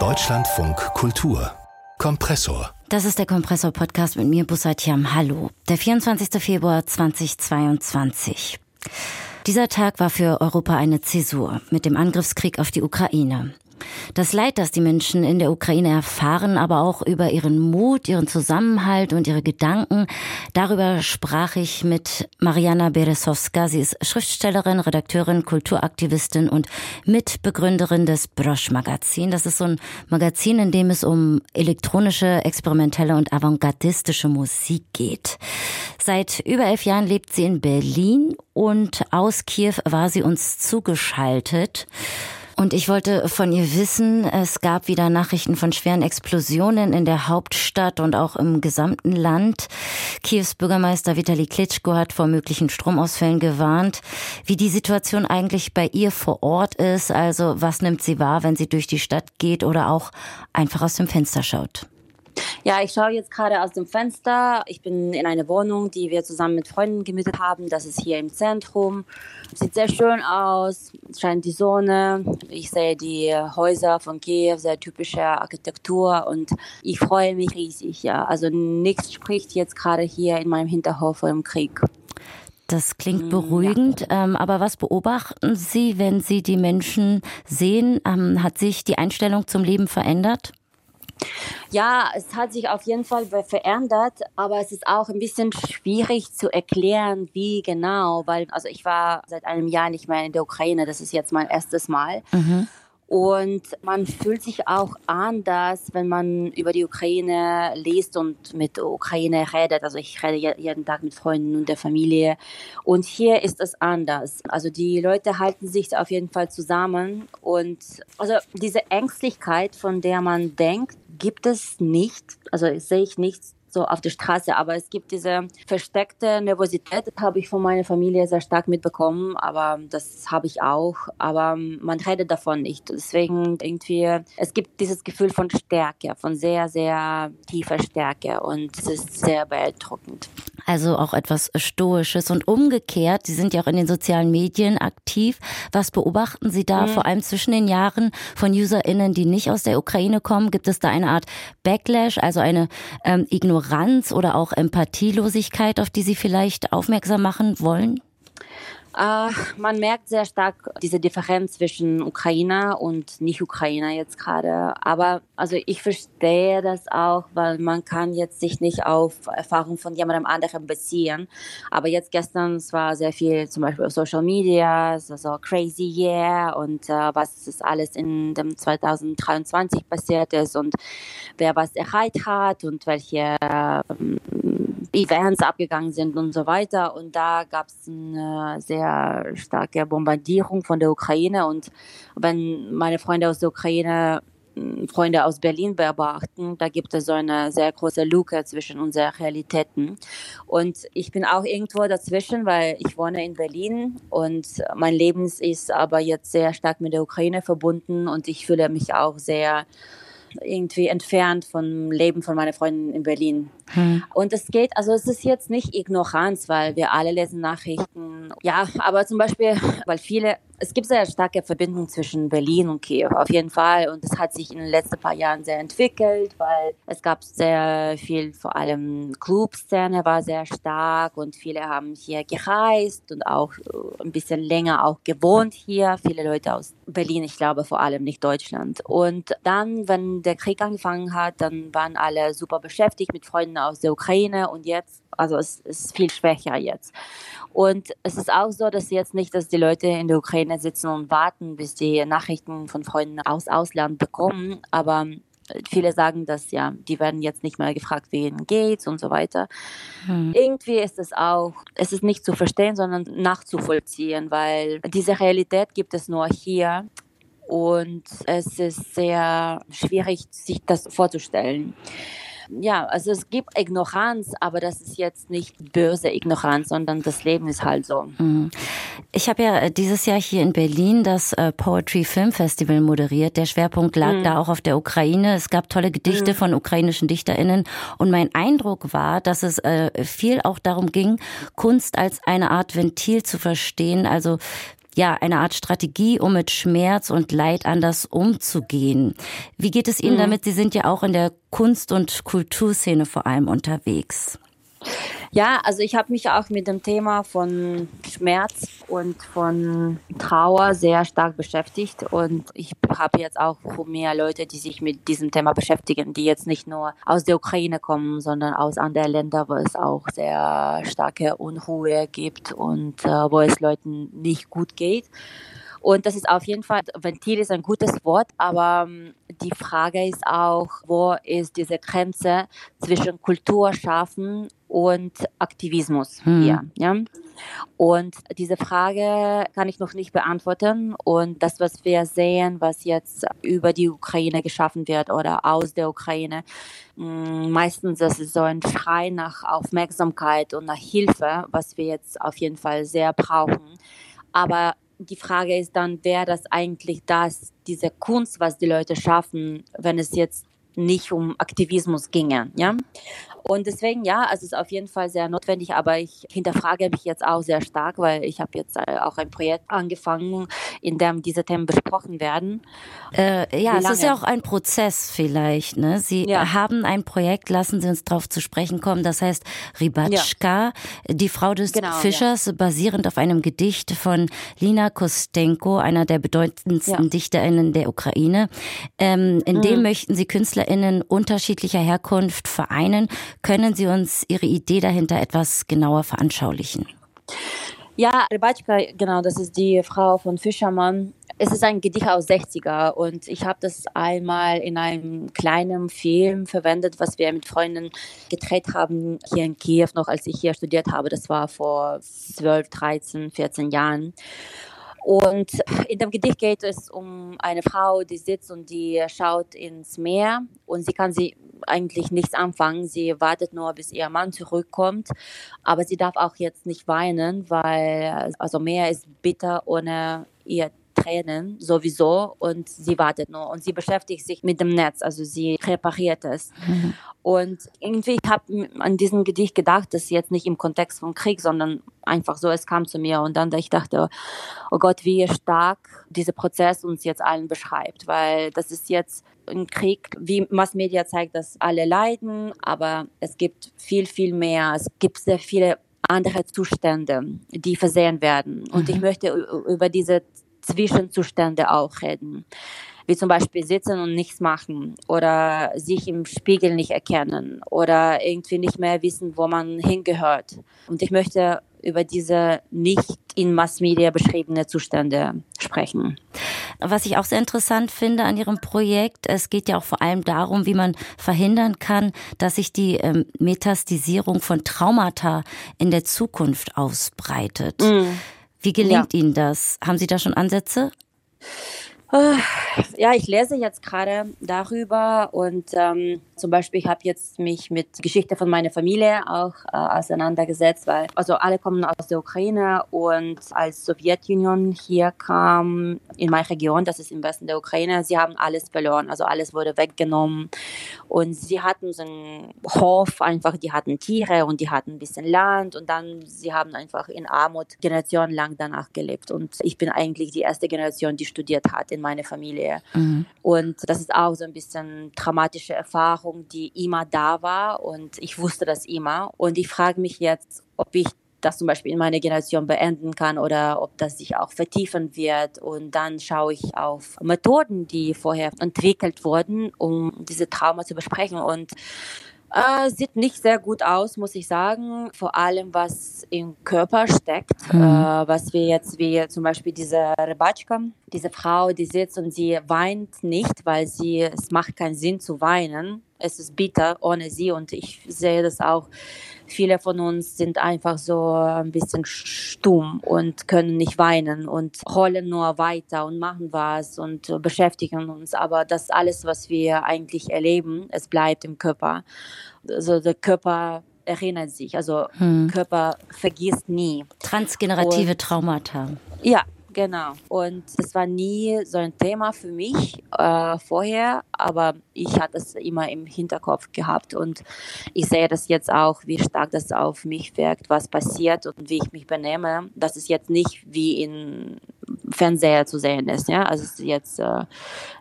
Deutschlandfunk Kultur Kompressor. Das ist der Kompressor-Podcast mit mir, Busatiam. Hallo. Der 24. Februar 2022. Dieser Tag war für Europa eine Zäsur mit dem Angriffskrieg auf die Ukraine. Das Leid, das die Menschen in der Ukraine erfahren, aber auch über ihren Mut, ihren Zusammenhalt und ihre Gedanken, darüber sprach ich mit Mariana Beresowska. Sie ist Schriftstellerin, Redakteurin, Kulturaktivistin und Mitbegründerin des Brosch Magazin. Das ist so ein Magazin, in dem es um elektronische, experimentelle und avantgardistische Musik geht. Seit über elf Jahren lebt sie in Berlin und aus Kiew war sie uns zugeschaltet. Und ich wollte von ihr wissen, es gab wieder Nachrichten von schweren Explosionen in der Hauptstadt und auch im gesamten Land. Kiews Bürgermeister Vitali Klitschko hat vor möglichen Stromausfällen gewarnt. Wie die Situation eigentlich bei ihr vor Ort ist, also was nimmt sie wahr, wenn sie durch die Stadt geht oder auch einfach aus dem Fenster schaut? Ja, ich schaue jetzt gerade aus dem Fenster. Ich bin in einer Wohnung, die wir zusammen mit Freunden gemietet haben. Das ist hier im Zentrum. Sieht sehr schön aus. Es scheint die Sonne. Ich sehe die Häuser von Kiew, sehr typische Architektur und ich freue mich riesig. Ja, also nichts spricht jetzt gerade hier in meinem Hinterhof vor dem Krieg. Das klingt mm, beruhigend. Ja. Ähm, aber was beobachten Sie, wenn Sie die Menschen sehen? Ähm, hat sich die Einstellung zum Leben verändert? Ja, es hat sich auf jeden Fall verändert, aber es ist auch ein bisschen schwierig zu erklären, wie genau, weil also ich war seit einem Jahr nicht mehr in der Ukraine, das ist jetzt mein erstes Mal. Mhm. Und man fühlt sich auch anders, wenn man über die Ukraine liest und mit der Ukraine redet. Also ich rede jeden Tag mit Freunden und der Familie. Und hier ist es anders. Also die Leute halten sich auf jeden Fall zusammen. Und also diese Ängstlichkeit, von der man denkt, gibt es nicht. Also sehe ich nichts so auf der Straße. Aber es gibt diese versteckte Nervosität, das habe ich von meiner Familie sehr stark mitbekommen, aber das habe ich auch. Aber man redet davon nicht. Deswegen irgendwie, es gibt dieses Gefühl von Stärke, von sehr, sehr tiefer Stärke und es ist sehr beeindruckend. Also auch etwas Stoisches und umgekehrt. Sie sind ja auch in den sozialen Medien aktiv. Was beobachten Sie da mhm. vor allem zwischen den Jahren von UserInnen, die nicht aus der Ukraine kommen? Gibt es da eine Art Backlash, also eine ähm, Ignoranz? Ignoranz oder auch Empathielosigkeit, auf die Sie vielleicht aufmerksam machen wollen? Uh, man merkt sehr stark diese Differenz zwischen Ukrainer und Nicht-Ukrainer jetzt gerade. Aber also ich verstehe das auch, weil man kann jetzt sich nicht auf Erfahrung von jemandem anderen beziehen. Aber jetzt gestern, es war sehr viel zum Beispiel auf Social Media, so, so crazy year und uh, was ist alles in dem 2023 passiert ist und wer was erreicht hat und welche uh, Events abgegangen sind und so weiter. Und da gab es eine sehr starke Bombardierung von der Ukraine. Und wenn meine Freunde aus der Ukraine hm, Freunde aus Berlin beobachten, da gibt es so eine sehr große Lücke zwischen unseren Realitäten. Und ich bin auch irgendwo dazwischen, weil ich wohne in Berlin und mein Leben ist aber jetzt sehr stark mit der Ukraine verbunden und ich fühle mich auch sehr irgendwie entfernt vom Leben von meiner Freundin in Berlin. Hm. Und es geht, also es ist jetzt nicht Ignoranz, weil wir alle lesen Nachrichten. Ja, aber zum Beispiel, weil viele es gibt sehr starke Verbindungen zwischen Berlin und Kiew, auf jeden Fall. Und es hat sich in den letzten paar Jahren sehr entwickelt, weil es gab sehr viel, vor allem Clubszene war sehr stark und viele haben hier gereist und auch äh, ein bisschen länger auch gewohnt hier. Viele Leute aus Berlin, ich glaube vor allem nicht Deutschland. Und dann, wenn der Krieg angefangen hat, dann waren alle super beschäftigt mit Freunden aus der Ukraine und jetzt also es ist viel schwächer jetzt. Und es ist auch so, dass jetzt nicht, dass die Leute in der Ukraine sitzen und warten, bis die Nachrichten von Freunden aus Ausland bekommen, aber viele sagen, dass ja, die werden jetzt nicht mehr gefragt, wie ihnen geht's und so weiter. Hm. Irgendwie ist es auch, es ist nicht zu verstehen, sondern nachzuvollziehen, weil diese Realität gibt es nur hier und es ist sehr schwierig, sich das vorzustellen ja, also es gibt Ignoranz, aber das ist jetzt nicht böse Ignoranz, sondern das Leben ist halt so. Mhm. Ich habe ja äh, dieses Jahr hier in Berlin das äh, Poetry Film Festival moderiert. Der Schwerpunkt lag mhm. da auch auf der Ukraine. Es gab tolle Gedichte mhm. von ukrainischen Dichterinnen und mein Eindruck war, dass es äh, viel auch darum ging, Kunst als eine Art Ventil zu verstehen, also ja, eine Art Strategie, um mit Schmerz und Leid anders umzugehen. Wie geht es Ihnen mhm. damit? Sie sind ja auch in der Kunst- und Kulturszene vor allem unterwegs. Ja, also ich habe mich auch mit dem Thema von Schmerz und von Trauer sehr stark beschäftigt und ich habe jetzt auch mehr Leute, die sich mit diesem Thema beschäftigen, die jetzt nicht nur aus der Ukraine kommen, sondern aus anderen Ländern, wo es auch sehr starke Unruhe gibt und äh, wo es Leuten nicht gut geht. Und das ist auf jeden Fall, Ventil ist ein gutes Wort, aber ähm, die Frage ist auch, wo ist diese Grenze zwischen Kultur schaffen und Aktivismus hm. hier. Ja? Und diese Frage kann ich noch nicht beantworten. Und das, was wir sehen, was jetzt über die Ukraine geschaffen wird oder aus der Ukraine, mm, meistens das ist so ein Schrei nach Aufmerksamkeit und nach Hilfe, was wir jetzt auf jeden Fall sehr brauchen. Aber die Frage ist dann, wer das eigentlich das, diese Kunst, was die Leute schaffen, wenn es jetzt nicht um Aktivismus ginge, ja. Und deswegen, ja, also es ist auf jeden Fall sehr notwendig, aber ich hinterfrage mich jetzt auch sehr stark, weil ich habe jetzt äh, auch ein Projekt angefangen, in dem diese Themen besprochen werden. Äh, ja, es ist ja auch ein Prozess vielleicht. Ne? Sie ja. haben ein Projekt, lassen Sie uns darauf zu sprechen kommen, das heißt Ribatschka, ja. die Frau des genau, Fischers, ja. basierend auf einem Gedicht von Lina Kostenko, einer der bedeutendsten DichterInnen der Ukraine. Ähm, in mhm. dem möchten Sie KünstlerInnen unterschiedlicher Herkunft vereinen können Sie uns Ihre Idee dahinter etwas genauer veranschaulichen? Ja, Rybatschka, genau, das ist die Frau von Fischermann. Es ist ein Gedicht aus 60er und ich habe das einmal in einem kleinen Film verwendet, was wir mit Freunden gedreht haben hier in Kiew, noch als ich hier studiert habe. Das war vor 12, 13, 14 Jahren. Und in dem Gedicht geht es um eine Frau, die sitzt und die schaut ins Meer und sie kann sie eigentlich nichts anfangen. Sie wartet nur, bis ihr Mann zurückkommt. Aber sie darf auch jetzt nicht weinen, weil also Meer ist bitter ohne ihr Tränen sowieso und sie wartet nur und sie beschäftigt sich mit dem Netz, also sie repariert es. Mhm. Und irgendwie ich habe an diesem Gedicht gedacht, das jetzt nicht im Kontext vom Krieg, sondern einfach so, es kam zu mir und dann ich dachte, oh Gott, wie stark dieser Prozess uns jetzt allen beschreibt, weil das ist jetzt ein Krieg, wie Massmedia zeigt, dass alle leiden, aber es gibt viel, viel mehr. Es gibt sehr viele andere Zustände, die versehen werden. Und mhm. ich möchte über diese Zwischenzustände auch reden. Wie zum Beispiel sitzen und nichts machen oder sich im Spiegel nicht erkennen oder irgendwie nicht mehr wissen, wo man hingehört. Und ich möchte über diese nicht in Massmedia beschriebene Zustände sprechen. Was ich auch sehr interessant finde an Ihrem Projekt, es geht ja auch vor allem darum, wie man verhindern kann, dass sich die ähm, Metastisierung von Traumata in der Zukunft ausbreitet. Mm. Wie gelingt ja. Ihnen das? Haben Sie da schon Ansätze? Ja, ich lese jetzt gerade darüber und ähm, zum Beispiel ich habe jetzt mich mit Geschichte von meiner Familie auch äh, auseinandergesetzt, weil also alle kommen aus der Ukraine und als Sowjetunion hier kam in meine Region, das ist im Westen der Ukraine, sie haben alles verloren, also alles wurde weggenommen und sie hatten so einen Hof einfach, die hatten Tiere und die hatten ein bisschen Land und dann sie haben einfach in Armut generationenlang danach gelebt und ich bin eigentlich die erste Generation, die studiert hat in meine Familie. Mhm. Und das ist auch so ein bisschen traumatische Erfahrung, die immer da war und ich wusste das immer. Und ich frage mich jetzt, ob ich das zum Beispiel in meiner Generation beenden kann oder ob das sich auch vertiefen wird. Und dann schaue ich auf Methoden, die vorher entwickelt wurden, um diese Trauma zu besprechen. Und äh, sieht nicht sehr gut aus, muss ich sagen. Vor allem, was im Körper steckt. Mhm. Äh, was wir jetzt, wie zum Beispiel diese Rebatschka, diese Frau, die sitzt und sie weint nicht, weil sie, es macht keinen Sinn zu weinen. Es ist bitter ohne sie und ich sehe das auch viele von uns sind einfach so ein bisschen stumm und können nicht weinen und rollen nur weiter und machen was und beschäftigen uns. Aber das alles, was wir eigentlich erleben, es bleibt im Körper. Also der Körper erinnert sich, also hm. Körper vergisst nie. Transgenerative und, Traumata. Ja, Genau. Und es war nie so ein Thema für mich äh, vorher, aber ich hatte es immer im Hinterkopf gehabt und ich sehe das jetzt auch, wie stark das auf mich wirkt, was passiert und wie ich mich benehme. Das ist jetzt nicht wie in Fernseher zu sehen ist. Ja, also jetzt äh,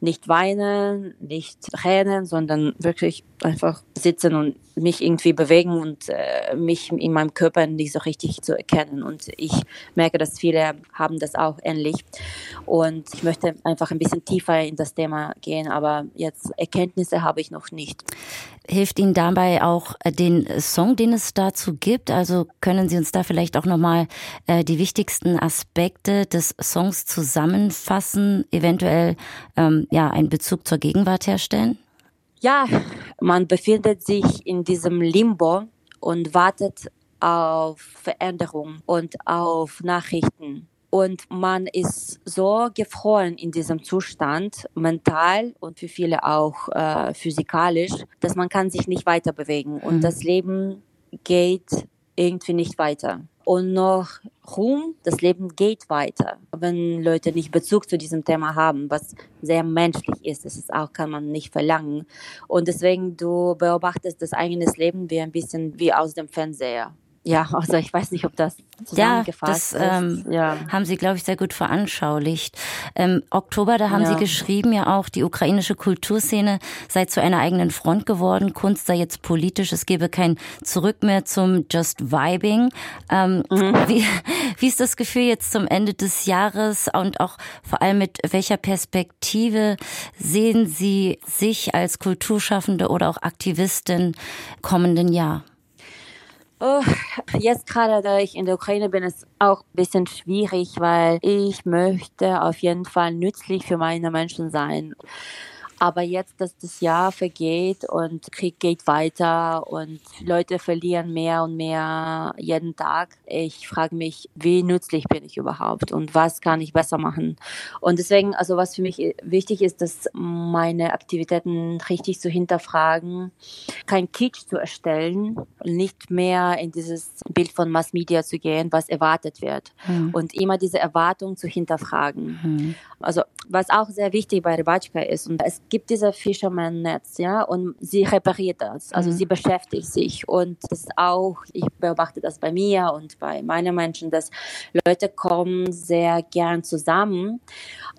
nicht weinen, nicht tränen, sondern wirklich einfach sitzen und mich irgendwie bewegen und äh, mich in meinem Körper nicht so richtig zu erkennen. Und ich merke, dass viele haben das auch ähnlich. Und ich möchte einfach ein bisschen tiefer in das Thema gehen, aber jetzt Erkenntnisse habe ich noch nicht. Hilft Ihnen dabei auch äh, den Song, den es dazu gibt? Also können Sie uns da vielleicht auch nochmal äh, die wichtigsten Aspekte des Songs zusammenfassen, eventuell ähm, ja einen Bezug zur Gegenwart herstellen? Ja, man befindet sich in diesem Limbo und wartet auf Veränderung und auf Nachrichten. Und man ist so gefroren in diesem Zustand, mental und für viele auch äh, physikalisch, dass man kann sich nicht weiter bewegen. Und mhm. das Leben geht irgendwie nicht weiter und noch Ruhm, das Leben geht weiter. Wenn Leute nicht Bezug zu diesem Thema haben, was sehr menschlich ist, das ist auch, kann man nicht verlangen. Und deswegen, du beobachtest das eigene Leben wie ein bisschen wie aus dem Fernseher. Ja, also ich weiß nicht, ob das zusammengefasst ja, das, ähm, ja. haben Sie, glaube ich, sehr gut veranschaulicht. Ähm, Oktober, da haben ja. Sie geschrieben, ja auch, die ukrainische Kulturszene sei zu einer eigenen Front geworden, Kunst sei jetzt politisch, es gebe kein Zurück mehr zum Just Vibing. Ähm, mhm. wie, wie ist das Gefühl jetzt zum Ende des Jahres und auch vor allem mit welcher Perspektive sehen Sie sich als Kulturschaffende oder auch Aktivistin kommenden Jahr? Oh, jetzt gerade, da ich in der Ukraine bin, ist auch ein bisschen schwierig, weil ich möchte auf jeden Fall nützlich für meine Menschen sein. Aber jetzt, dass das Jahr vergeht und Krieg geht weiter und Leute verlieren mehr und mehr jeden Tag, ich frage mich, wie nützlich bin ich überhaupt und was kann ich besser machen? Und deswegen, also was für mich wichtig ist, dass meine Aktivitäten richtig zu hinterfragen, kein Kitsch zu erstellen, nicht mehr in dieses Bild von Mass Media zu gehen, was erwartet wird mhm. und immer diese Erwartung zu hinterfragen. Mhm. Also was auch sehr wichtig bei Rybachka ist und es gibt diese Fisherman-Netz, ja, und sie repariert das. Also mhm. sie beschäftigt sich und das auch, ich beobachte das bei mir und bei meinen Menschen, dass Leute kommen sehr gern zusammen.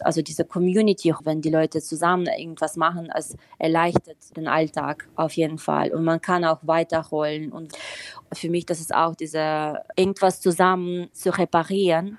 Also diese Community, wenn die Leute zusammen irgendwas machen, es erleichtert den Alltag auf jeden Fall und man kann auch weiterholen und für mich, das ist auch diese irgendwas zusammen zu reparieren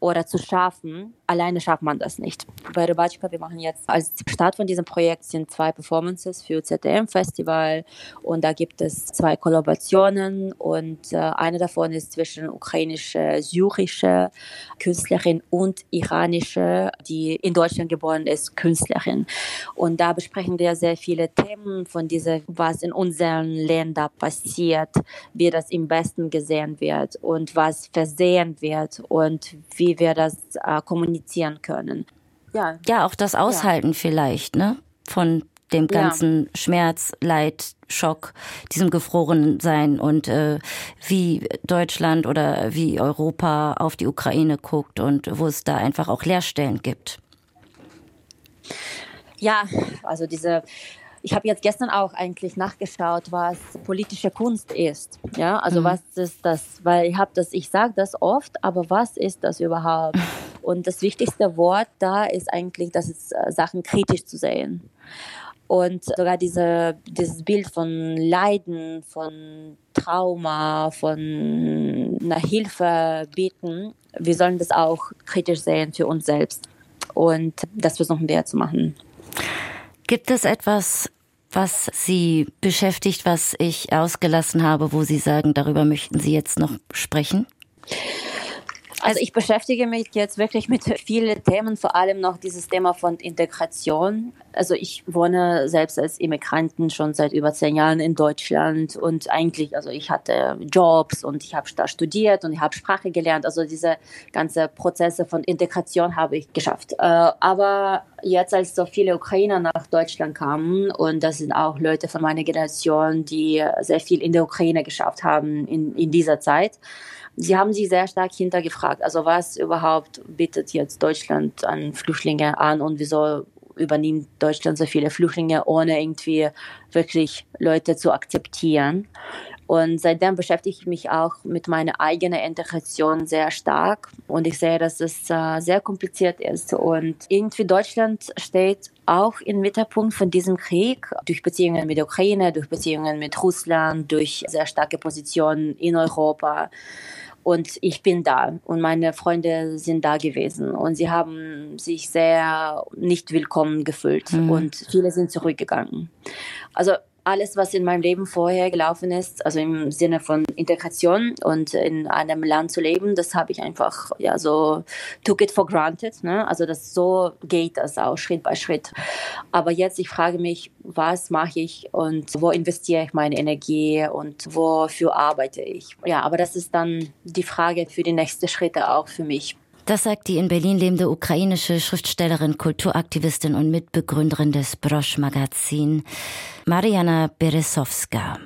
oder zu schaffen. Alleine schafft man das nicht. Bei Rybachka, wir machen jetzt als Start von diesem Projekt sind zwei Performances für ZDM-Festival und da gibt es zwei Kollaborationen und äh, eine davon ist zwischen ukrainische, syrische Künstlerin und iranische, die in Deutschland geboren ist, Künstlerin. Und da besprechen wir sehr viele Themen von dieser, was in unseren Ländern passiert, wie das im Besten gesehen wird und was versehen wird und wie wir das äh, kommunizieren können. Ja. ja, auch das Aushalten ja. vielleicht, ne? Von dem ganzen ja. Schmerz, Leid, Schock, diesem gefrorenen Sein und äh, wie Deutschland oder wie Europa auf die Ukraine guckt und wo es da einfach auch Leerstellen gibt. Ja, also diese ich habe jetzt gestern auch eigentlich nachgeschaut, was politische Kunst ist. Ja, also mhm. was ist das? Weil ich habe das, ich sage das oft, aber was ist das überhaupt? Und das wichtigste Wort da ist eigentlich, dass es äh, Sachen kritisch zu sehen. Und sogar diese, dieses Bild von Leiden, von Trauma, von einer Hilfe bieten, wir sollen das auch kritisch sehen für uns selbst. Und das versuchen wir zu machen. Gibt es etwas, was Sie beschäftigt, was ich ausgelassen habe, wo Sie sagen, darüber möchten Sie jetzt noch sprechen? Also ich beschäftige mich jetzt wirklich mit vielen Themen, vor allem noch dieses Thema von Integration. Also ich wohne selbst als Immigranten schon seit über zehn Jahren in Deutschland und eigentlich, also ich hatte Jobs und ich habe da studiert und ich habe Sprache gelernt. Also diese ganze Prozesse von Integration habe ich geschafft. Äh, aber jetzt, als so viele Ukrainer nach Deutschland kamen und das sind auch Leute von meiner Generation, die sehr viel in der Ukraine geschafft haben in, in dieser Zeit, Sie haben sich sehr stark hintergefragt, also was überhaupt bietet jetzt Deutschland an Flüchtlinge an und wieso übernimmt Deutschland so viele Flüchtlinge, ohne irgendwie wirklich Leute zu akzeptieren. Und seitdem beschäftige ich mich auch mit meiner eigenen Integration sehr stark. Und ich sehe, dass es äh, sehr kompliziert ist. Und irgendwie Deutschland steht auch im Mittelpunkt von diesem Krieg durch Beziehungen mit der Ukraine, durch Beziehungen mit Russland, durch sehr starke Positionen in Europa. Und ich bin da und meine Freunde sind da gewesen und sie haben sich sehr nicht willkommen gefühlt mhm. und viele sind zurückgegangen. Also alles, was in meinem Leben vorher gelaufen ist, also im Sinne von Integration und in einem Land zu leben, das habe ich einfach ja so took it for granted. Ne? Also das so geht das auch Schritt bei Schritt. Aber jetzt ich frage mich, was mache ich und wo investiere ich meine Energie und wofür arbeite ich? Ja, aber das ist dann die Frage für die nächsten Schritte auch für mich. Das sagt die in Berlin lebende ukrainische Schriftstellerin, Kulturaktivistin und Mitbegründerin des Brosch Magazin, Mariana Beresowska.